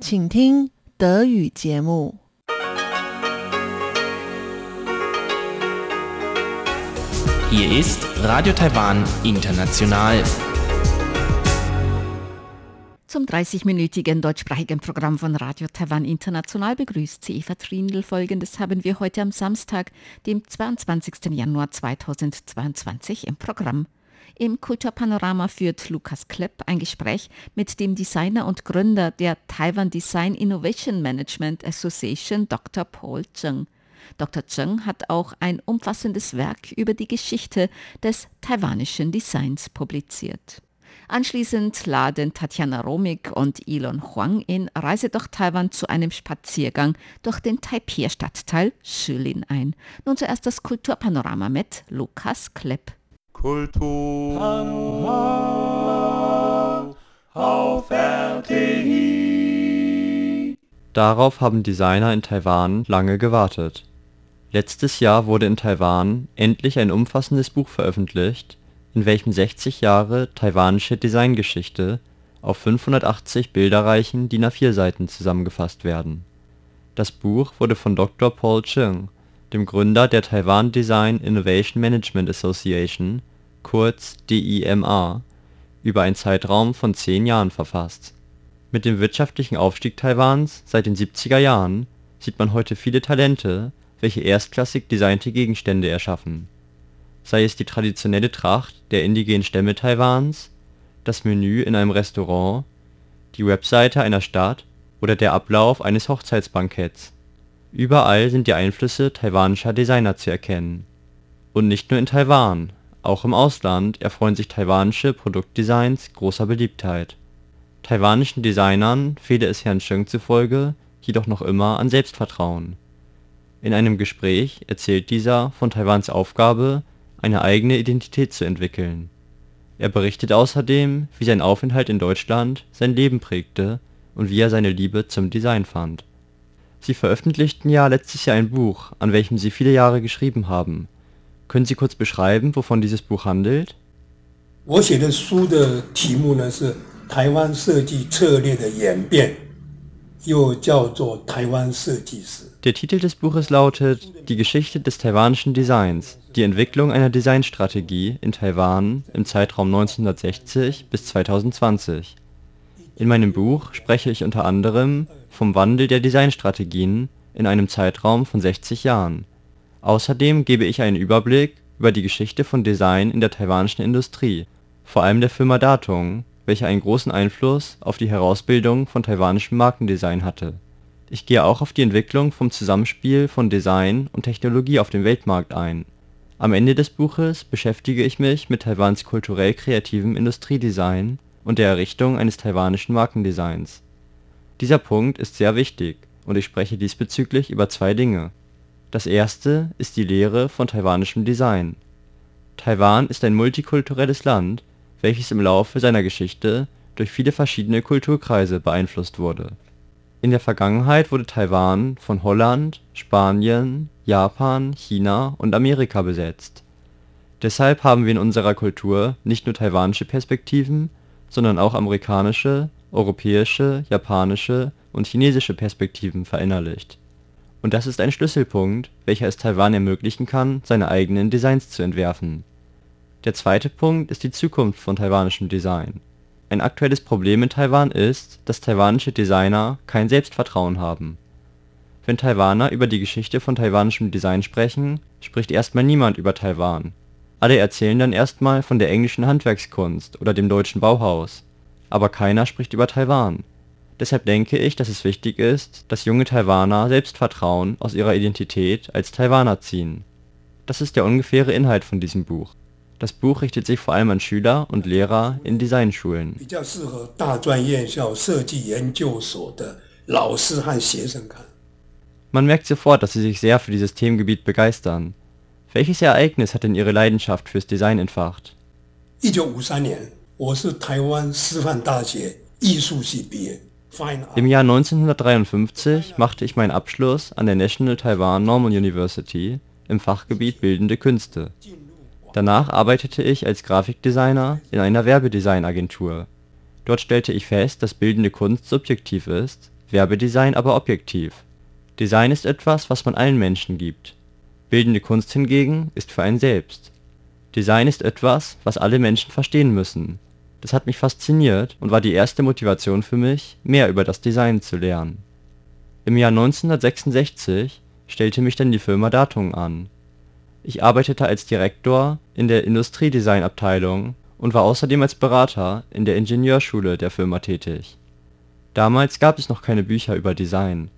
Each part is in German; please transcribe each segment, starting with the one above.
请听德语节目。Hier ist Radio Taiwan International. Zum 30-minütigen deutschsprachigen Programm von Radio Taiwan International begrüßt sie Eva Trindl. Folgendes haben wir heute am Samstag, dem 22. Januar 2022 im Programm. Im Kulturpanorama führt Lukas Klepp ein Gespräch mit dem Designer und Gründer der Taiwan Design Innovation Management Association, Dr. Paul Zheng. Dr. Zheng hat auch ein umfassendes Werk über die Geschichte des taiwanischen Designs publiziert. Anschließend laden Tatjana Romig und Elon Huang in Reise durch Taiwan zu einem Spaziergang durch den Taipei-Stadtteil Shilin ein. Nun zuerst das Kulturpanorama mit Lukas Klepp. Kultur auf RTI. Darauf haben Designer in Taiwan lange gewartet. Letztes Jahr wurde in Taiwan endlich ein umfassendes Buch veröffentlicht, in welchem 60 Jahre taiwanische Designgeschichte auf 580 bilderreichen DIN A4 Seiten zusammengefasst werden. Das Buch wurde von Dr. Paul Chung, dem Gründer der Taiwan Design Innovation Management Association, kurz DIMA, über einen Zeitraum von zehn Jahren verfasst. Mit dem wirtschaftlichen Aufstieg Taiwans seit den 70er Jahren sieht man heute viele Talente, welche erstklassig designte Gegenstände erschaffen. Sei es die traditionelle Tracht der indigenen Stämme Taiwans, das Menü in einem Restaurant, die Webseite einer Stadt oder der Ablauf eines Hochzeitsbanketts. Überall sind die Einflüsse taiwanischer Designer zu erkennen. Und nicht nur in Taiwan, auch im Ausland erfreuen sich taiwanische Produktdesigns großer Beliebtheit. Taiwanischen Designern fehle es Herrn Cheng zufolge jedoch noch immer an Selbstvertrauen. In einem Gespräch erzählt dieser von Taiwans Aufgabe, eine eigene Identität zu entwickeln. Er berichtet außerdem, wie sein Aufenthalt in Deutschland sein Leben prägte und wie er seine Liebe zum Design fand. Sie veröffentlichten ja letztes Jahr ein Buch, an welchem Sie viele Jahre geschrieben haben. Können Sie kurz beschreiben, wovon dieses Buch handelt? 我写的书的题目呢是台湾设计策略的演变，又叫做台湾设计史。 Der Titel des Buches lautet Die Geschichte des taiwanischen Designs, die Entwicklung einer Designstrategie in Taiwan im Zeitraum 1960 bis 2020. In meinem Buch spreche ich unter anderem vom Wandel der Designstrategien in einem Zeitraum von 60 Jahren. Außerdem gebe ich einen Überblick über die Geschichte von Design in der taiwanischen Industrie, vor allem der Firma Datung, welche einen großen Einfluss auf die Herausbildung von taiwanischem Markendesign hatte. Ich gehe auch auf die Entwicklung vom Zusammenspiel von Design und Technologie auf dem Weltmarkt ein. Am Ende des Buches beschäftige ich mich mit Taiwans kulturell kreativem Industriedesign und der Errichtung eines taiwanischen Markendesigns. Dieser Punkt ist sehr wichtig und ich spreche diesbezüglich über zwei Dinge. Das erste ist die Lehre von taiwanischem Design. Taiwan ist ein multikulturelles Land, welches im Laufe seiner Geschichte durch viele verschiedene Kulturkreise beeinflusst wurde. In der Vergangenheit wurde Taiwan von Holland, Spanien, Japan, China und Amerika besetzt. Deshalb haben wir in unserer Kultur nicht nur taiwanische Perspektiven, sondern auch amerikanische, europäische, japanische und chinesische Perspektiven verinnerlicht. Und das ist ein Schlüsselpunkt, welcher es Taiwan ermöglichen kann, seine eigenen Designs zu entwerfen. Der zweite Punkt ist die Zukunft von taiwanischem Design. Ein aktuelles Problem in Taiwan ist, dass taiwanische Designer kein Selbstvertrauen haben. Wenn Taiwaner über die Geschichte von taiwanischem Design sprechen, spricht erstmal niemand über Taiwan. Alle erzählen dann erstmal von der englischen Handwerkskunst oder dem deutschen Bauhaus, aber keiner spricht über Taiwan. Deshalb denke ich, dass es wichtig ist, dass junge Taiwaner Selbstvertrauen aus ihrer Identität als Taiwaner ziehen. Das ist der ungefähre Inhalt von diesem Buch. Das Buch richtet sich vor allem an Schüler und Lehrer in Designschulen. Man merkt sofort, dass sie sich sehr für dieses Themengebiet begeistern. Welches Ereignis hat denn ihre Leidenschaft fürs Design entfacht? 一九五三年，我是台湾师范大学艺术系毕业，Fine Art。 Im Jahr 1953 machte ich meinen Abschluss an der National Taiwan Normal University im Fachgebiet Bildende Künste. Danach arbeitete ich als Grafikdesigner in einer Werbedesignagentur. Dort stellte ich fest, dass bildende Kunst subjektiv ist, Werbedesign aber objektiv. Design ist etwas, was man allen Menschen gibt. Bildende Kunst hingegen ist für einen selbst. Design ist etwas, was alle Menschen verstehen müssen. Das hat mich fasziniert und war die erste Motivation für mich, mehr über das Design zu lernen. Im Jahr 1966 stellte mich dann die Firma Datung an. Ich arbeitete als Direktor in der Industriedesignabteilung und war außerdem als Berater in der Ingenieurschule der Firma tätig. Damals gab es noch keine Bücher über Design.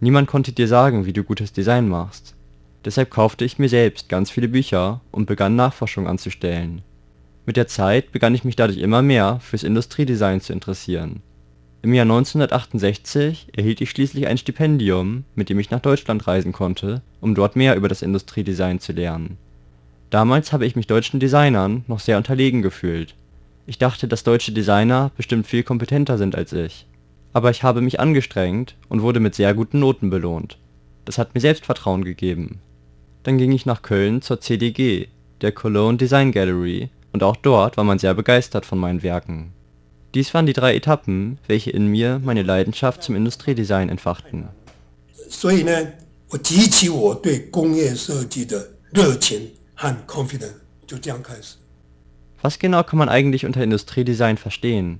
Niemand konnte dir sagen, wie du gutes Design machst. Deshalb kaufte ich mir selbst ganz viele Bücher und begann Nachforschung anzustellen. Mit der Zeit begann ich mich dadurch immer mehr fürs Industriedesign zu interessieren. Im Jahr 1968 erhielt ich schließlich ein Stipendium, mit dem ich nach Deutschland reisen konnte, um dort mehr über das Industriedesign zu lernen. Damals habe ich mich deutschen Designern noch sehr unterlegen gefühlt. Ich dachte, dass deutsche Designer bestimmt viel kompetenter sind als ich. Aber ich habe mich angestrengt und wurde mit sehr guten Noten belohnt. Das hat mir Selbstvertrauen gegeben. Dann ging ich nach Köln zur CDG, der Cologne Design Gallery, und auch dort war man sehr begeistert von meinen Werken. Dies waren die drei Etappen, welche in mir meine Leidenschaft zum Industriedesign entfachten. 所以呢，我提起我对工业设计的热情和 confidence，就这样开始。 Was genau kann man eigentlich unter Industriedesign verstehen?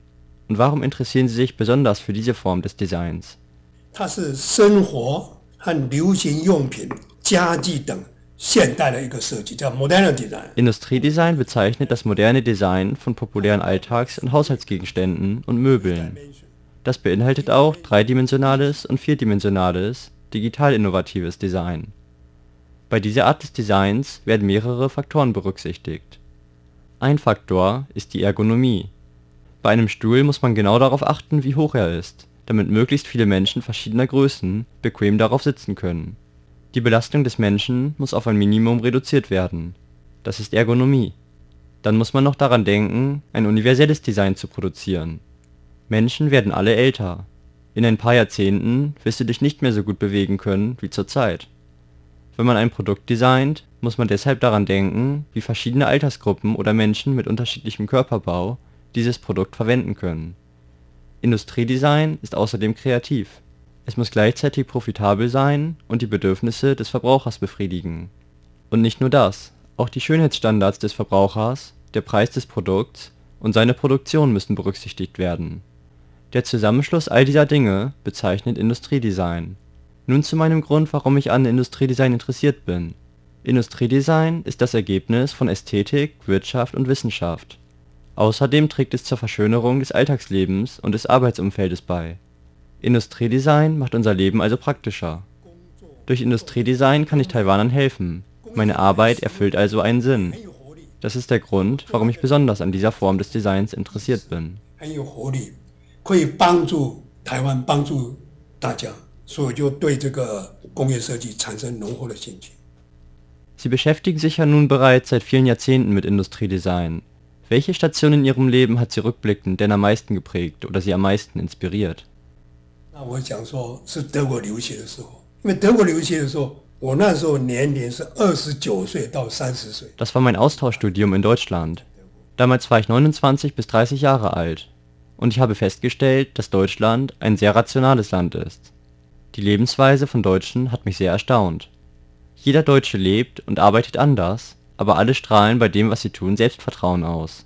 Und warum interessieren Sie sich besonders für diese Form des Designs? 它是生活和流行用品、家具等 现代的一个设计，叫 modern design。 Industriedesign bezeichnet das moderne Design von populären Alltags- und Haushaltsgegenständen und Möbeln. Das beinhaltet auch dreidimensionales und vierdimensionales, digital innovatives Design. Bei dieser Art des Designs werden mehrere Faktoren berücksichtigt. Ein Faktor ist die Ergonomie. Bei einem Stuhl muss man genau darauf achten, wie hoch er ist, damit möglichst viele Menschen verschiedener Größen bequem darauf sitzen können. die Belastung des Menschen muss auf ein Minimum reduziert werden. Das ist Ergonomie. Dann muss man noch daran denken, ein universelles Design zu produzieren. Menschen werden alle älter. In ein paar Jahrzehnten wirst du dich nicht mehr so gut bewegen können wie zurzeit. Wenn man ein Produkt designt, muss man deshalb daran denken, wie verschiedene Altersgruppen oder Menschen mit unterschiedlichem Körperbau dieses Produkt verwenden können. Industriedesign ist außerdem kreativ. Es muss gleichzeitig profitabel sein und die Bedürfnisse des Verbrauchers befriedigen. Und nicht nur das, auch die Schönheitsstandards des Verbrauchers, der Preis des Produkts und seine Produktion müssen berücksichtigt werden. Der Zusammenschluss all dieser Dinge bezeichnet Industriedesign. Nun zu meinem Grund, warum ich an Industriedesign interessiert bin. Industriedesign ist das Ergebnis von Ästhetik, Wirtschaft und Wissenschaft. Außerdem trägt es zur Verschönerung des Alltagslebens und des Arbeitsumfeldes bei. Industriedesign macht unser Leben also praktischer. Durch Industriedesign kann ich Taiwanern helfen, meine Arbeit erfüllt also einen Sinn. Das ist der Grund, warum ich besonders an dieser Form des Designs interessiert bin. Sie beschäftigen sich ja nun bereits seit vielen Jahrzehnten mit Industriedesign. Welche Station in Ihrem Leben hat Sie rückblickend denn am meisten geprägt oder Sie am meisten inspiriert 那我想说，是德国留学的时候，因为德国留学的时候，我那时候年龄是二十九岁到三十岁， Das war mein Austauschstudium in Deutschland. Damals war ich 29 bis 30 Jahre alt. Und ich habe festgestellt, dass Deutschland ein sehr rationales Land ist. Die Lebensweise von Deutschen hat mich sehr erstaunt. Jeder Deutsche lebt und arbeitet anders, aber alle strahlen bei dem, was sie tun, Selbstvertrauen aus.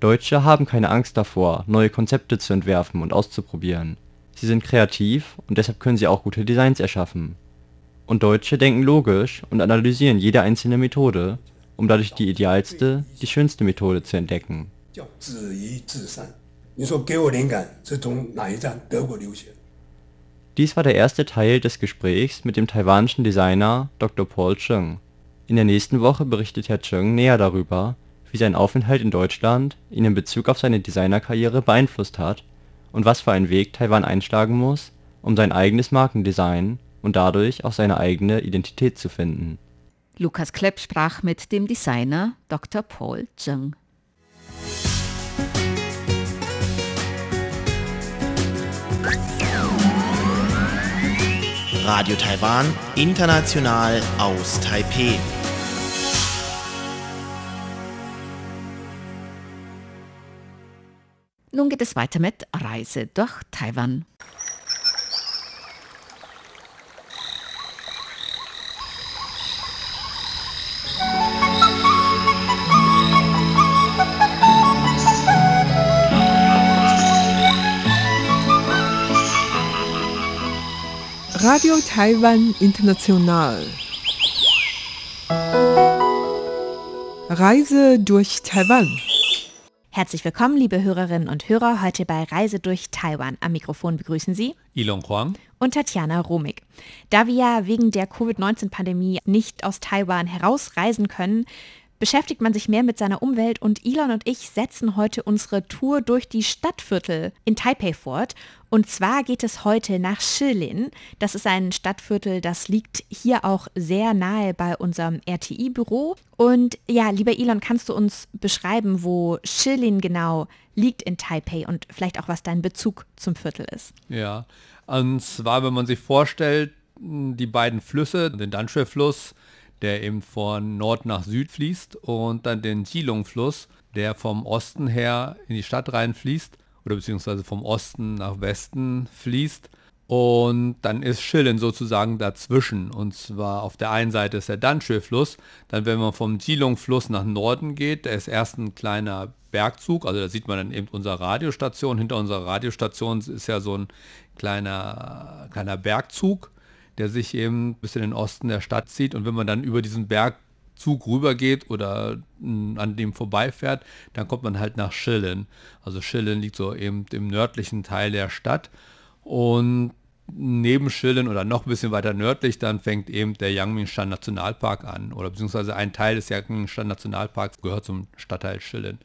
Deutsche haben keine Angst davor, neue Konzepte zu entwerfen und auszuprobieren. Sie sind kreativ und deshalb können sie auch gute Designs erschaffen. Und Deutsche denken logisch und analysieren jede einzelne Methode, um dadurch die idealste, die schönste Methode zu entdecken. Dies war der erste Teil des Gesprächs mit dem taiwanischen Designer Dr. Paul Cheng. In der nächsten Woche berichtet Herr Cheng näher darüber, wie sein Aufenthalt in Deutschland ihn in Bezug auf seine Designerkarriere beeinflusst hat und was für einen Weg Taiwan einschlagen muss, um sein eigenes Markendesign und dadurch auch seine eigene Identität zu finden. Lukas Klepp sprach mit dem Designer Dr. Paul Zheng. Radio Taiwan, international aus Taipeh. Nun geht es weiter mit Reise durch Taiwan. Radio Taiwan International. Reise durch Taiwan. Herzlich willkommen, liebe Hörerinnen und Hörer, heute bei Reise durch Taiwan. Am Mikrofon begrüßen Sie Ilon Huang und Tatjana Romig. Da wir ja wegen der Covid-19-Pandemie nicht aus Taiwan herausreisen können, beschäftigt man sich mehr mit seiner Umwelt und Elon und ich setzen heute unsere Tour durch die Stadtviertel in Taipei fort. Und zwar geht es heute nach Shilin. Das ist ein Stadtviertel, das liegt hier auch sehr nahe bei unserem RTI-Büro. Und ja, lieber Elon, kannst du uns beschreiben, wo Shilin genau liegt in Taipei und vielleicht auch, was dein Bezug zum Viertel ist? Ja, und zwar, wenn man sich vorstellt, die beiden Flüsse, den Danshui-Fluss, der eben von Nord nach Süd fließt und dann den Jilong-Fluss, der vom Osten her in die Stadt reinfließt oder beziehungsweise vom Osten nach Westen fließt. Und dann ist Schillen sozusagen dazwischen. Und zwar auf der einen Seite ist der Danshui-Fluss. Dann, wenn man vom Jilong-Fluss nach Norden geht, der ist erst ein kleiner Bergzug. Also da sieht man dann eben unsere Radiostation. Hinter unserer Radiostation ist ja so ein kleiner, kleiner Bergzug der sich eben bis in den Osten der Stadt zieht. Und wenn man dann über diesen Bergzug rübergeht oder hm, an dem vorbeifährt, dann kommt man halt nach Schillen. Also Schillen liegt so eben im nördlichen Teil der Stadt. Und neben Schillen oder noch ein bisschen weiter nördlich, dann fängt eben der Yangmingshan Nationalpark an. Oder beziehungsweise ein Teil des Yangmingshan Nationalparks gehört zum Stadtteil Schillen.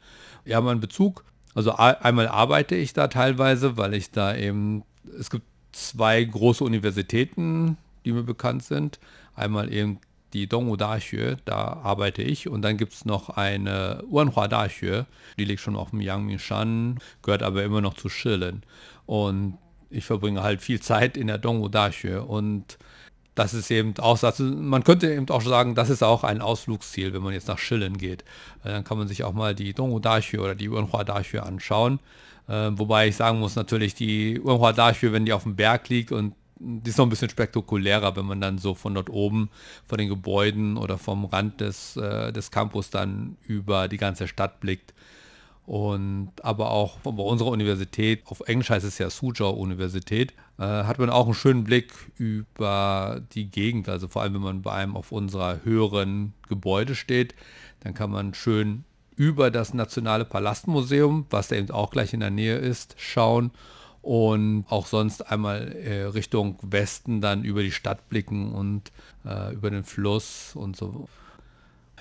Ja, mein Bezug, also einmal arbeite ich da teilweise, weil ich da eben, es gibt zwei große Universitäten, die mir bekannt sind. Einmal eben die Dongwu Daxue, da arbeite ich. Und dann gibt es noch eine Wanhua Daxue, die liegt schon auf dem Yangmingshan, gehört aber immer noch zu Shilin. Und ich verbringe halt viel Zeit in der Dongwu Daxue und das ist eben auch, man könnte eben auch sagen, das ist auch ein Ausflugsziel, wenn man jetzt nach Schillen geht. Dann kann man sich auch mal die Dongwu Daxue oder die Wanhua Daxue anschauen. Äh, wobei ich sagen muss, natürlich die Urhua dafür, wenn die auf dem Berg liegt und die ist noch ein bisschen spektakulärer, wenn man dann so von dort oben, von den Gebäuden oder vom Rand des, äh, des Campus dann über die ganze Stadt blickt. Und aber auch bei unserer Universität, auf Englisch heißt es ja Suzhou Universität, äh, hat man auch einen schönen Blick über die Gegend. Also vor allem, wenn man bei einem auf unserer höheren Gebäude steht, dann kann man schön über das Nationale Palastmuseum, was da eben auch gleich in der Nähe ist, schauen und auch sonst einmal äh, Richtung Westen dann über die Stadt blicken und äh, über den Fluss und so.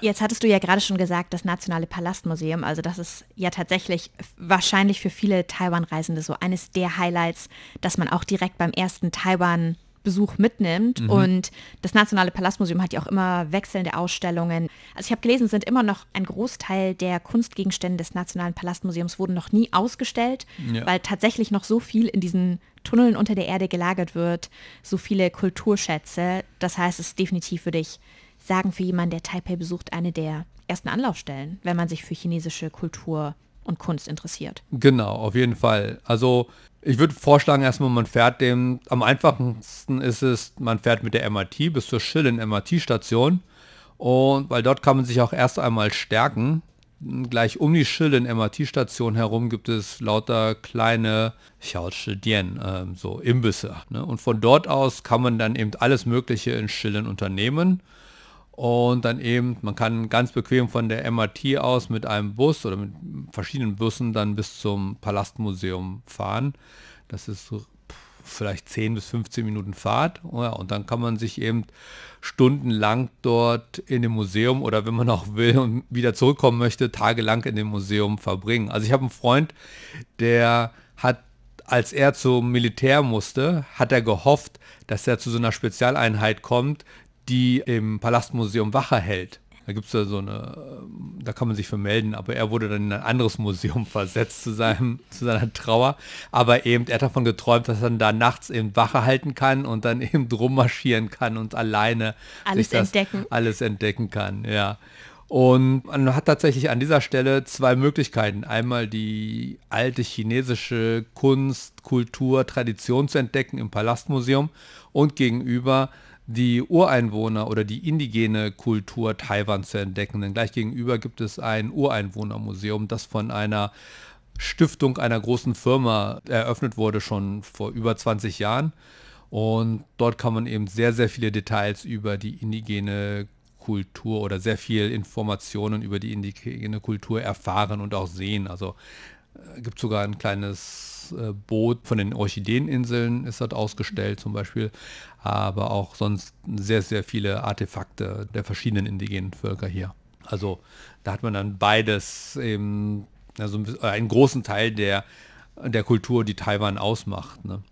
Jetzt hattest du ja gerade schon gesagt, das Nationale Palastmuseum, also das ist ja tatsächlich wahrscheinlich für viele Taiwan-Reisende so eines der Highlights, dass man auch direkt beim ersten Taiwan Besuch mitnimmt. Mhm. Und das Nationale Palastmuseum hat ja auch immer wechselnde Ausstellungen. Also ich habe gelesen, es sind immer noch ein Großteil der Kunstgegenstände des Nationalen Palastmuseums wurden noch nie ausgestellt, ja. weil tatsächlich noch so viel in diesen Tunneln unter der Erde gelagert wird, so viele Kulturschätze. Das heißt, es ist definitiv, würde ich sagen, für jemanden, der Taipei besucht, eine der ersten Anlaufstellen, wenn man sich für chinesische Kultur und Kunst interessiert. Genau, auf jeden Fall. Also ich würde vorschlagen, erstmal man fährt dem, am einfachsten ist es, man fährt mit der MRT bis zur Schillen MRT-Station und weil dort kann man sich auch erst einmal stärken. Gleich um die Schillen MRT-Station herum gibt es lauter kleine Xiaochidien, äh, so Imbisse. Ne? Und von dort aus kann man dann eben alles Mögliche in Schillen unternehmen und dann eben, man kann ganz bequem von der MRT aus mit einem Bus oder mit verschiedenen Bussen dann bis zum Palastmuseum fahren. Das ist so vielleicht 10 bis 15 Minuten Fahrt. Ja, und dann kann man sich eben stundenlang dort in dem Museum oder wenn man auch will und wieder zurückkommen möchte, tagelang in dem Museum verbringen. Also ich habe einen Freund, der hat, als er zum Militär musste, hat er gehofft, dass er zu so einer Spezialeinheit kommt, die im Palastmuseum Wache hält. Da gibt es ja so eine, ähm, da kann man sich vermelden, aber er wurde dann in ein anderes Museum versetzt zu, seinem, zu seiner Trauer. Aber eben, er hat davon geträumt, dass er dann da nachts eben Wache halten kann und dann eben drum marschieren kann und alleine alles entdecken. alles entdecken kann, ja. Und man hat tatsächlich an dieser Stelle zwei Möglichkeiten. Einmal die alte chinesische Kunst, Kultur, Tradition zu entdecken im Palastmuseum und gegenüber die Ureinwohner oder die indigene Kultur Taiwans zu entdecken. Denn gleich gegenüber gibt es ein Ureinwohnermuseum, das von einer Stiftung einer großen Firma eröffnet wurde, schon vor über 20 Jahren. Und dort kann man eben sehr, sehr viele Details über die indigene Kultur oder sehr viel Informationen über die indigene Kultur erfahren und auch sehen. Also äh, gibt sogar ein kleines Boot von den Orchideeninseln ist dort ausgestellt zum Beispiel, aber auch sonst sehr, sehr viele Artefakte der verschiedenen indigenen Völker hier. Also da hat man dann beides eben, also einen großen Teil der, der Kultur, die Taiwan ausmacht. Ne?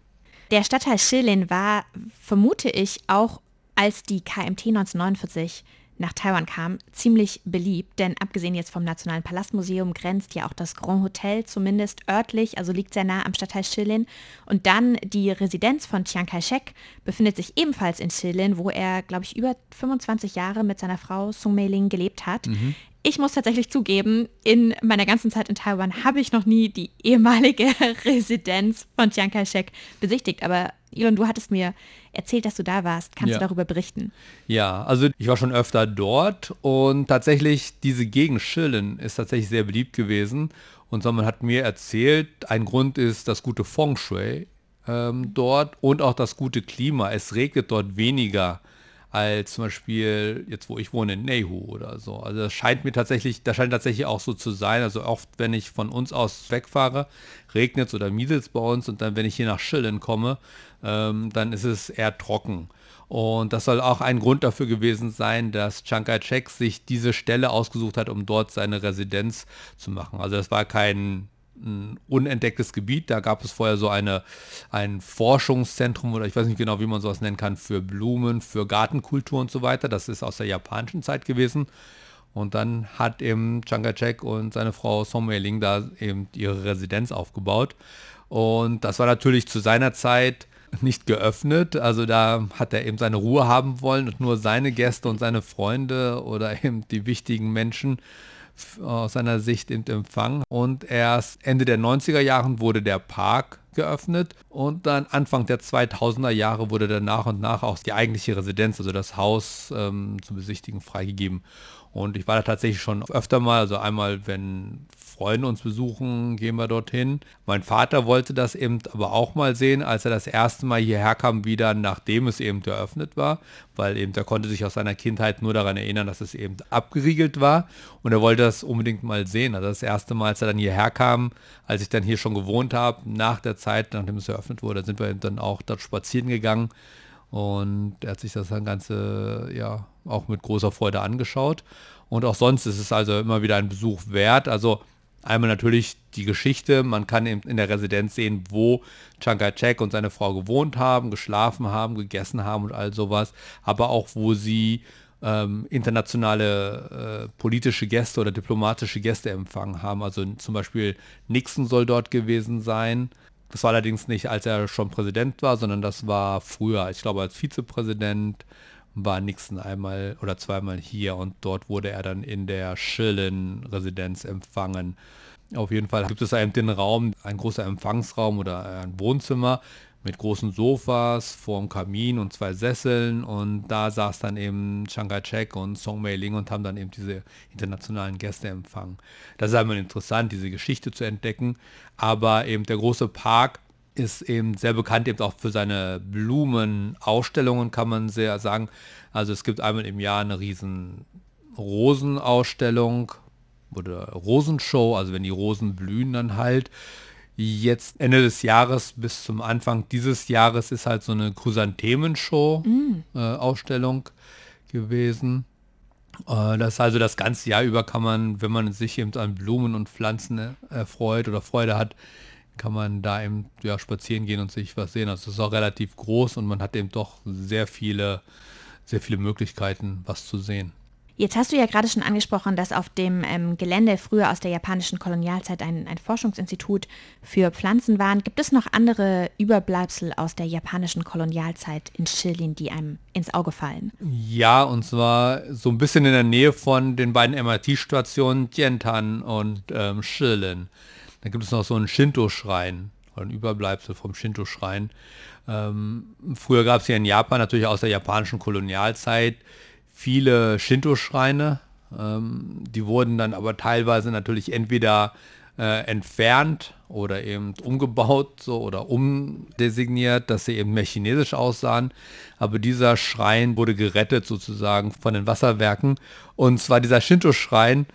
Der Stadtteil Shilin war, vermute ich, auch als die KMT 1949 nach Taiwan kam, ziemlich beliebt, denn abgesehen jetzt vom Nationalen Palastmuseum grenzt ja auch das Grand Hotel zumindest örtlich, also liegt sehr nah am Stadtteil Shilin. Und dann die Residenz von Chiang Kai-shek befindet sich ebenfalls in Shilin, wo er, glaube ich, über 25 Jahre mit seiner Frau Sung Mei-ling gelebt hat. Mhm. Ich muss tatsächlich zugeben, in meiner ganzen Zeit in Taiwan habe ich noch nie die ehemalige Residenz von Chiang Kai-shek besichtigt, aber Elon, du hattest mir erzählt, dass du da warst. Kannst ja. du darüber berichten? Ja, also ich war schon öfter dort und tatsächlich diese Gegend Schillen ist tatsächlich sehr beliebt gewesen. Und so man hat mir erzählt, ein Grund ist das gute Feng Shui ähm, dort und auch das gute Klima. Es regnet dort weniger als zum Beispiel jetzt, wo ich wohne, in Nehu oder so. Also das scheint mir tatsächlich, das scheint tatsächlich auch so zu sein. Also oft, wenn ich von uns aus wegfahre, regnet es oder mieselt es bei uns und dann, wenn ich hier nach Schillen komme, ähm, dann ist es eher trocken. Und das soll auch ein Grund dafür gewesen sein, dass Chiang Kai-shek sich diese Stelle ausgesucht hat, um dort seine Residenz zu machen. Also das war kein ein unentdecktes Gebiet. Da gab es vorher so eine, ein Forschungszentrum oder ich weiß nicht genau, wie man sowas nennen kann, für Blumen, für Gartenkultur und so weiter. Das ist aus der japanischen Zeit gewesen. Und dann hat eben Chiang Kai-shek und seine Frau Song Mei-ling da eben ihre Residenz aufgebaut. Und das war natürlich zu seiner Zeit nicht geöffnet. Also da hat er eben seine Ruhe haben wollen und nur seine Gäste und seine Freunde oder eben die wichtigen Menschen aus seiner Sicht eben empfangen. Und erst Ende der 90er Jahren wurde der Park geöffnet und dann Anfang der 2000er Jahre wurde dann nach und nach auch die eigentliche Residenz, also das Haus ähm, zu besichtigen, freigegeben. Und ich war da tatsächlich schon öfter mal, also einmal, wenn Freunde uns besuchen, gehen wir dorthin. Mein Vater wollte das eben aber auch mal sehen, als er das erste Mal hierher kam, wieder nachdem es eben eröffnet war, weil eben er konnte sich aus seiner Kindheit nur daran erinnern, dass es eben abgeriegelt war und er wollte das unbedingt mal sehen. Also das erste Mal, als er dann hierher kam, als ich dann hier schon gewohnt habe, nach der Zeit, nachdem es eröffnet wurde, sind wir dann auch dort spazieren gegangen und er hat sich das dann Ganze ja auch mit großer Freude angeschaut. Und auch sonst ist es also immer wieder ein Besuch wert. Also Einmal natürlich die Geschichte, man kann in der Residenz sehen, wo Chiang Kai-shek und seine Frau gewohnt haben, geschlafen haben, gegessen haben und all sowas, aber auch wo sie ähm, internationale äh, politische Gäste oder diplomatische Gäste empfangen haben. Also zum Beispiel Nixon soll dort gewesen sein. Das war allerdings nicht, als er schon Präsident war, sondern das war früher, ich glaube als Vizepräsident war Nixon einmal oder zweimal hier und dort wurde er dann in der Schillen-Residenz empfangen. Auf jeden Fall gibt es eben den Raum, ein großer Empfangsraum oder ein Wohnzimmer mit großen Sofas vorm Kamin und zwei Sesseln und da saß dann eben Chiang Kai-shek und Song Mei-ling und haben dann eben diese internationalen Gäste empfangen. Das ist einmal interessant, diese Geschichte zu entdecken, aber eben der große Park ist eben sehr bekannt eben auch für seine Blumenausstellungen, kann man sehr sagen. Also es gibt einmal im Jahr eine riesen Rosenausstellung oder Rosenshow, also wenn die Rosen blühen dann halt. Jetzt Ende des Jahres bis zum Anfang dieses Jahres ist halt so eine Chrysanthemen-Show-Ausstellung mm. äh, gewesen. Äh, das also das ganze Jahr über kann man, wenn man sich eben an Blumen und Pflanzen erfreut oder Freude hat, kann man da eben ja, spazieren gehen und sich was sehen. Also es ist auch relativ groß und man hat eben doch sehr viele, sehr viele Möglichkeiten, was zu sehen. Jetzt hast du ja gerade schon angesprochen, dass auf dem ähm, Gelände früher aus der japanischen Kolonialzeit ein, ein, Forschungsinstitut für Pflanzen war. Gibt es noch andere Überbleibsel aus der japanischen Kolonialzeit in Shilin, die einem ins Auge fallen? Ja, und zwar so ein bisschen in der Nähe von den beiden MRT-Stationen Tientan und ähm, Shilin. Dann gibt es noch so einen Shinto-Schrein, ein Überbleibsel vom Shinto-Schrein. Ähm, früher gab es hier in Japan natürlich aus der japanischen Kolonialzeit viele Shinto-Schreine. Ähm, die wurden dann aber teilweise natürlich entweder äh, entfernt oder eben umgebaut so oder umdesigniert, dass sie eben mehr chinesisch aussahen. Aber dieser Schrein wurde gerettet sozusagen von den Wasserwerken. Und zwar dieser Shinto-Schrein,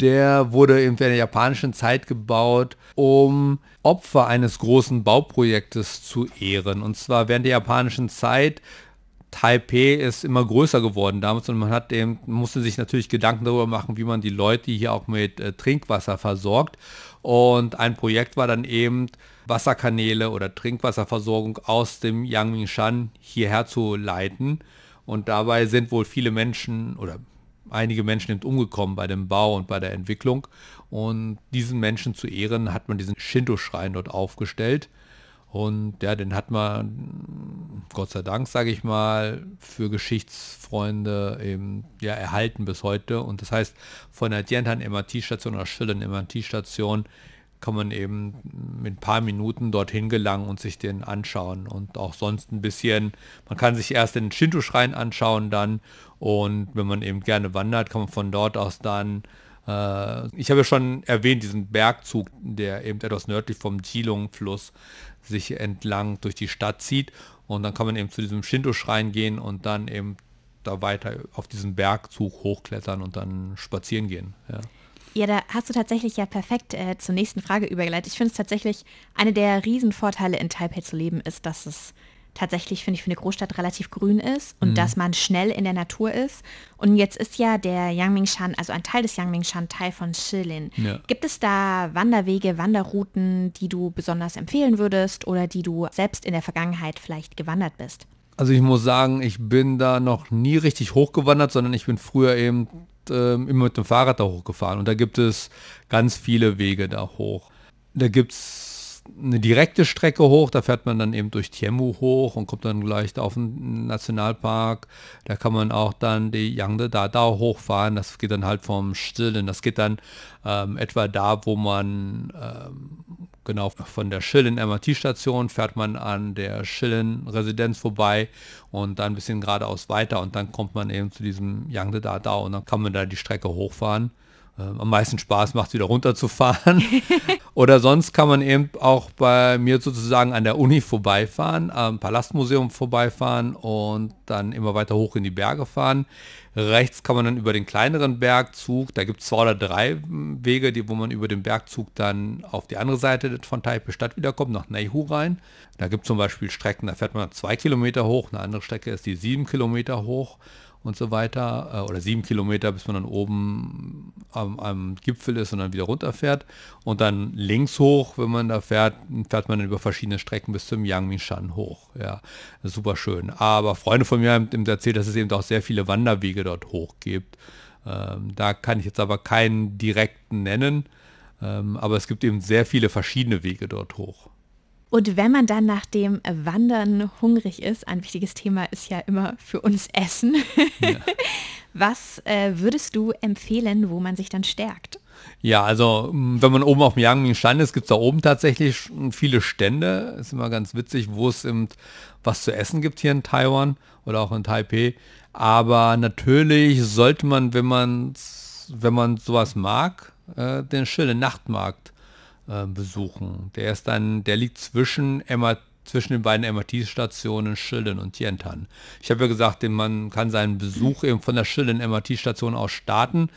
der wurde in der japanischen Zeit gebaut, um Opfer eines großen Bauprojektes zu ehren. Und zwar während der japanischen Zeit Taipei ist immer größer geworden damals und man hat eben, musste sich natürlich Gedanken darüber machen, wie man die Leute hier auch mit äh, Trinkwasser versorgt. Und ein Projekt war dann eben Wasserkanäle oder Trinkwasserversorgung aus dem Yangmingshan hierher zu leiten. Und dabei sind wohl viele Menschen oder einige Menschen sind umgekommen bei dem Bau und bei der Entwicklung. Und diesen Menschen zu ehren hat man diesen Shinto-Schrein dort aufgestellt. Und ja, den hat man, Gott sei Dank, sage ich mal, für Geschichtsfreunde eben ja, erhalten bis heute. Und das heißt, von der Dientan MRT-Station oder Schillen MRT-Station kann man eben mit ein paar Minuten dorthin gelangen und sich den anschauen. Und auch sonst ein bisschen, man kann sich erst den Shinto-Schrein anschauen dann. Und wenn man eben gerne wandert, kann man von dort aus dann äh, ich habe ja schon erwähnt, diesen Bergzug, der eben etwas nördlich vom Jilong-Fluss sich entlang durch die Stadt zieht. Und dann kann man eben zu diesem Shinto-Schrein gehen und dann eben da weiter auf diesen Bergzug hochklettern und dann spazieren gehen. Ja. Ja, da hast du tatsächlich ja perfekt äh, zur nächsten Frage übergeleitet. Ich finde es tatsächlich, eine der Riesenvorteile in Taipei zu leben ist, dass es tatsächlich, finde ich, für eine Großstadt relativ grün ist und mhm. dass man schnell in der Natur ist. Und jetzt ist ja der Yangmingshan, also ein Teil des Yangmingshan, Teil von Shilin. Ja. Gibt es da Wanderwege, Wanderrouten, die du besonders empfehlen würdest oder die du selbst in der Vergangenheit vielleicht gewandert bist? Also ich muss sagen, ich bin da noch nie richtig hochgewandert, sondern ich bin früher eben äh, immer mit dem Fahrrad da hochgefahren. Und da gibt es ganz viele Wege da hoch. Da gibt es eine direkte Strecke hoch, da fährt man dann eben durch Tiemu hoch und kommt dann gleich auf den Nationalpark. Da kann man auch dann die Yangde Dadao hochfahren, das geht dann halt vom Stillen, das geht dann ähm, etwa da, wo man ähm, genau von der Schillen MRT-Station fährt man an der Schillen Residenz vorbei und dann ein bisschen geradeaus weiter und dann kommt man eben zu diesem Yangde Dadao und dann kann man da die Strecke hochfahren. Ähm, am meisten Spaß macht, wieder runterzufahren. Oder sonst kann man eben auch bei mir sozusagen an der Uni vorbeifahren, am Palastmuseum vorbeifahren und dann immer weiter hoch in die Berge fahren. Rechts kann man dann über den kleineren Bergzug, da gibt es zwei oder drei Wege, die, wo man über den Bergzug dann auf die andere Seite von Taipei Stadt wiederkommt, nach Neihu rein. Da gibt es zum Beispiel Strecken, da fährt man zwei Kilometer hoch, eine andere Strecke ist die sieben Kilometer hoch und so weiter, äh, oder sieben Kilometer, bis man dann oben am, am, Gipfel ist und dann wieder runterfährt. Und dann links hoch, wenn man da fährt, fährt man dann über verschiedene Strecken bis zum Yangmingshan hoch. Ja, super schön. Aber Freunde von mir haben erzählt, dass es eben auch sehr viele Wanderwege dort hoch gibt. Ähm, da kann ich jetzt aber keinen direkten nennen. Ähm, aber es gibt eben sehr viele verschiedene Wege dort hoch. Und wenn man dann nach dem Wandern hungrig ist, ein wichtiges Thema ist ja immer für uns Essen. Ja. Was äh, würdest du empfehlen, wo man sich dann stärkt? Ja, also wenn man oben auf dem Yangming-Stand ist, gibt es da oben tatsächlich viele Stände. Ist immer ganz witzig, wo es eben was zu essen gibt hier in Taiwan oder auch in Taipei. Aber natürlich sollte man, wenn man wenn man sowas mag, äh, den Schille Nachtmarkt äh, besuchen. Der ist dann, der liegt zwischen MRT zwischen den beiden MRT-Stationen Schilden und Tientan. Ich habe ja gesagt, man kann seinen Besuch eben von der Schilden MRT-Station aus starten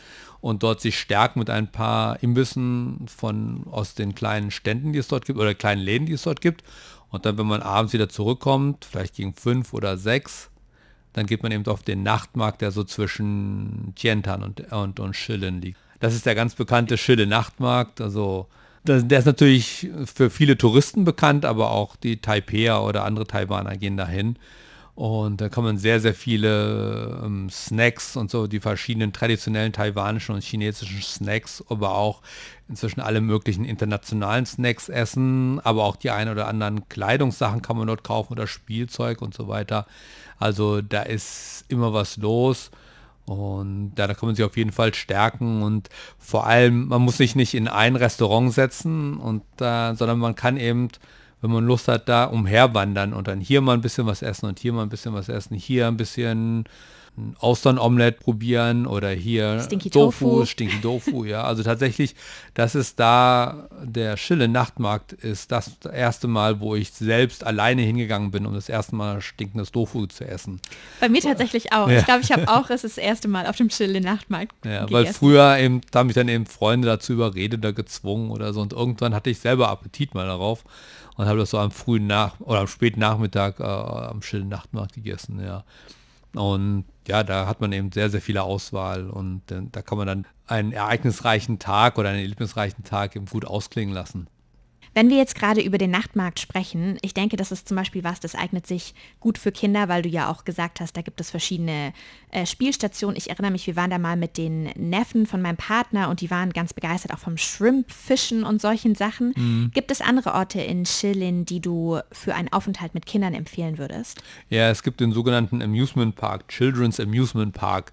und dort sich stärken mit ein paar Imbissen von aus den kleinen Ständen, die es dort gibt, oder kleinen Läden, die es dort gibt. Und dann, wenn man abends wieder zurückkommt, vielleicht gegen fünf oder sechs, dann geht man eben auf den Nachtmarkt, der so zwischen Tientan und, und, und Schillen liegt. Das ist der ganz bekannte Schille Nachtmarkt, also der ist natürlich für viele Touristen bekannt, aber auch die Taipeier oder andere Taiwaner gehen dahin. Und da kann man sehr, sehr viele ähm, Snacks und so, die verschiedenen traditionellen taiwanischen und chinesischen Snacks, aber auch inzwischen alle möglichen internationalen Snacks essen, aber auch die ein oder anderen Kleidungssachen kann man dort kaufen oder Spielzeug und so weiter. Also da ist immer was los. Und ja, da kann man sich auf jeden Fall stärken und vor allem, man muss sich nicht in ein Restaurant setzen, und, äh, sondern man kann eben, wenn man Lust hat, da umherwandern und dann hier mal ein bisschen was essen und hier mal ein bisschen was essen, hier ein bisschen ein Austernomelett probieren oder hier Stinky Tofu, Tofu. Stinky Tofu, ja. Also tatsächlich, das ist da, der Schille Nachtmarkt ist das erste Mal, wo ich selbst alleine hingegangen bin, um das erste Mal stinkendes Tofu zu essen. Bei mir tatsächlich auch. Ja. Ich glaube, ich habe auch es das erste Mal auf dem Chile Nachtmarkt Ja, weil gegessen. früher eben, da haben mich dann eben Freunde dazu überredet oder gezwungen oder so und irgendwann hatte ich selber Appetit mal darauf und habe das so am frühen Nach- oder am späten Nachmittag äh, am stillen Nachtmarkt gegessen, ja. Und ja, da hat man eben sehr, sehr viele Auswahl und äh, da kann man dann einen ereignisreichen Tag oder einen erlebnisreichen Tag eben gut ausklingen lassen. Wenn wir jetzt gerade über den Nachtmarkt sprechen, ich denke, das ist zum Beispiel was, das eignet sich gut für Kinder, weil du ja auch gesagt hast, da gibt es verschiedene äh, Spielstationen. Ich erinnere mich, wir waren da mal mit den Neffen von meinem Partner und die waren ganz begeistert auch vom Shrimp-Fischen und solchen Sachen. Gibt es andere Orte in Schilin, die du für einen Aufenthalt mit Kindern empfehlen würdest? Ja, es gibt den sogenannten Amusement Park, Children's Amusement Park.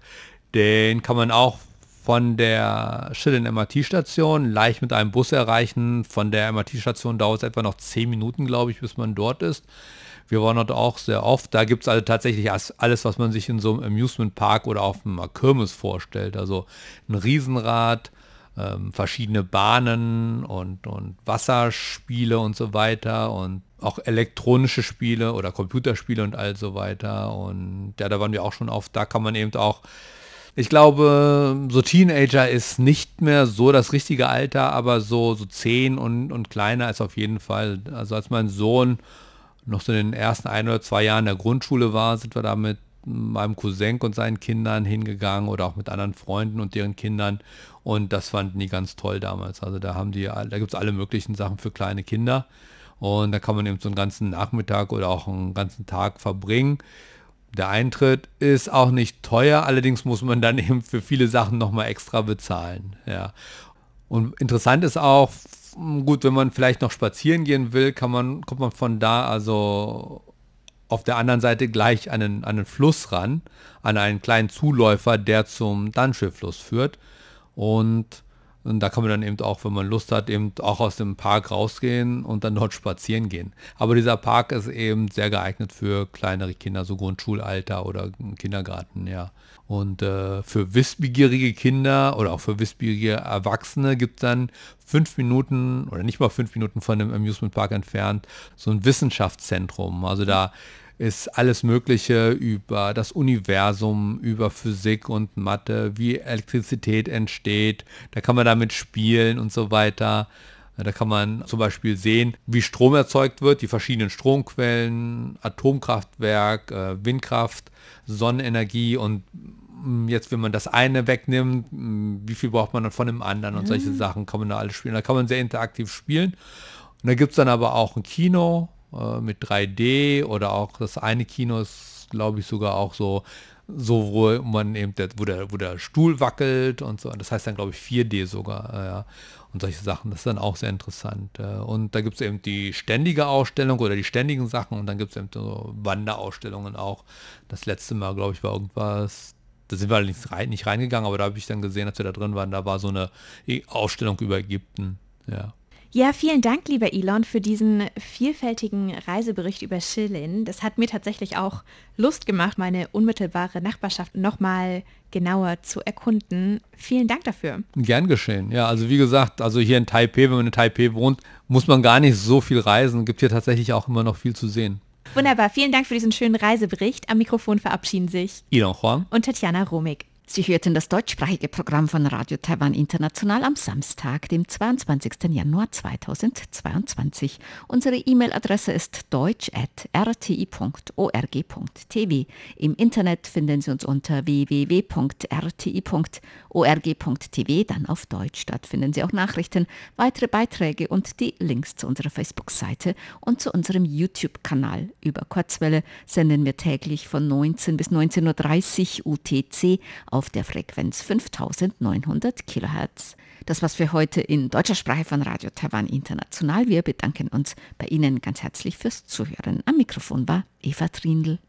Den kann man auch von der Schillen MRT-Station leicht mit einem Bus erreichen. Von der MRT-Station dauert es etwa noch 10 Minuten, glaube ich, bis man dort ist. Wir waren dort auch sehr oft. Da gibt es also tatsächlich alles, was man sich in so einem Amusement Park oder auf einer Kirmes vorstellt. Also ein Riesenrad, ähm, verschiedene Bahnen und, und Wasserspiele und so weiter und auch elektronische Spiele oder Computerspiele und all so weiter. Und ja, da waren wir auch schon oft. Da kann man eben auch ich glaube, so Teenager ist nicht mehr so das richtige Alter, aber so, so 10 und, und kleiner ist auf jeden Fall. Also als mein Sohn noch so in den ersten ein oder zwei Jahren der Grundschule war, sind wir da mit meinem Cousin und seinen Kindern hingegangen oder auch mit anderen Freunden und deren Kindern. Und das fanden die ganz toll damals. Also da haben die, da gibt es alle möglichen Sachen für kleine Kinder. Und da kann man eben so einen ganzen Nachmittag oder auch einen ganzen Tag verbringen. Der Eintritt ist auch nicht teuer, allerdings muss man dann eben für viele Sachen nochmal extra bezahlen. Ja. Und interessant ist auch, f- gut, wenn man vielleicht noch spazieren gehen will, kann man, kommt man von da also auf der anderen Seite gleich an einen, einen Fluss ran, an einen kleinen Zuläufer, der zum Dansche-Fluss führt. Und, und da kann man dann eben auch, wenn man Lust hat, eben auch aus dem Park rausgehen und dann dort spazieren gehen. Aber dieser Park ist eben sehr geeignet für kleinere Kinder, so Grundschulalter oder Kindergarten, ja. Und äh, für wissbegierige Kinder oder auch für wissbegierige Erwachsene gibt es dann fünf Minuten oder nicht mal fünf Minuten von dem Amusement Park entfernt so ein Wissenschaftszentrum. Also da ist alles Mögliche über das Universum, über Physik und Mathe, wie Elektrizität entsteht. Da kann man damit spielen und so weiter. Da kann man zum Beispiel sehen, wie Strom erzeugt wird, die verschiedenen Stromquellen, Atomkraftwerk, äh, Windkraft, Sonnenenergie und mh, jetzt, wenn man das eine wegnimmt, mh, wie viel braucht man dann von dem anderen und solche Sachen kann man da alles spielen. Da kann man sehr interaktiv spielen. Und da gibt es dann aber auch ein Kino äh, mit 3D oder auch das eine Kino ist, glaube ich, sogar auch so, so wo man eben, der, wo, der, wo der Stuhl wackelt und so. Und das heißt dann, glaube ich, 4D sogar. Ja. Und solche Sachen, das ist dann auch sehr interessant. Und da gibt es eben die ständige Ausstellung oder die ständigen Sachen und dann gibt es eben so Wanderausstellungen auch. Das letzte Mal, glaube ich, war irgendwas, da sind wir allerdings rein, nicht reingegangen, aber da habe ich dann gesehen, als wir da drin waren, da war so eine E- Ausstellung über Ägypten. Ja. Ja, vielen Dank, lieber Elon, für diesen vielfältigen Reisebericht über Schilin. Das hat mir tatsächlich auch Lust gemacht, meine unmittelbare Nachbarschaft nochmal genauer zu erkunden. Vielen Dank dafür. Gern geschehen. Ja, also wie gesagt, also hier in Taipei, wenn man in Taipei wohnt, muss man gar nicht so viel reisen. Gibt hier tatsächlich auch immer noch viel zu sehen. Wunderbar, vielen Dank für diesen schönen Reisebericht. Am Mikrofon verabschieden sich Elon Huang. und Tatjana Romig. Sie hörten das deutschsprachige Programm von Radio Taiwan International am Samstag, dem 22. Januar 2022. Unsere E-Mail-Adresse ist deutsch.rti.org.tv. Im Internet finden Sie uns unter www.rti.org.tv, dann auf Deutsch. Dort finden Sie auch Nachrichten, weitere Beiträge und die Links zu unserer Facebook-Seite und zu unserem YouTube-Kanal. Über Kurzwelle senden wir täglich von 19 bis 19.30 Uhr UTC auf der Frequenz 5900 Kilohertz. Das war's für heute in deutscher Sprache von Radio Taiwan International. Wir bedanken uns bei Ihnen ganz herzlich fürs Zuhören. Am Mikrofon war Eva Trindl.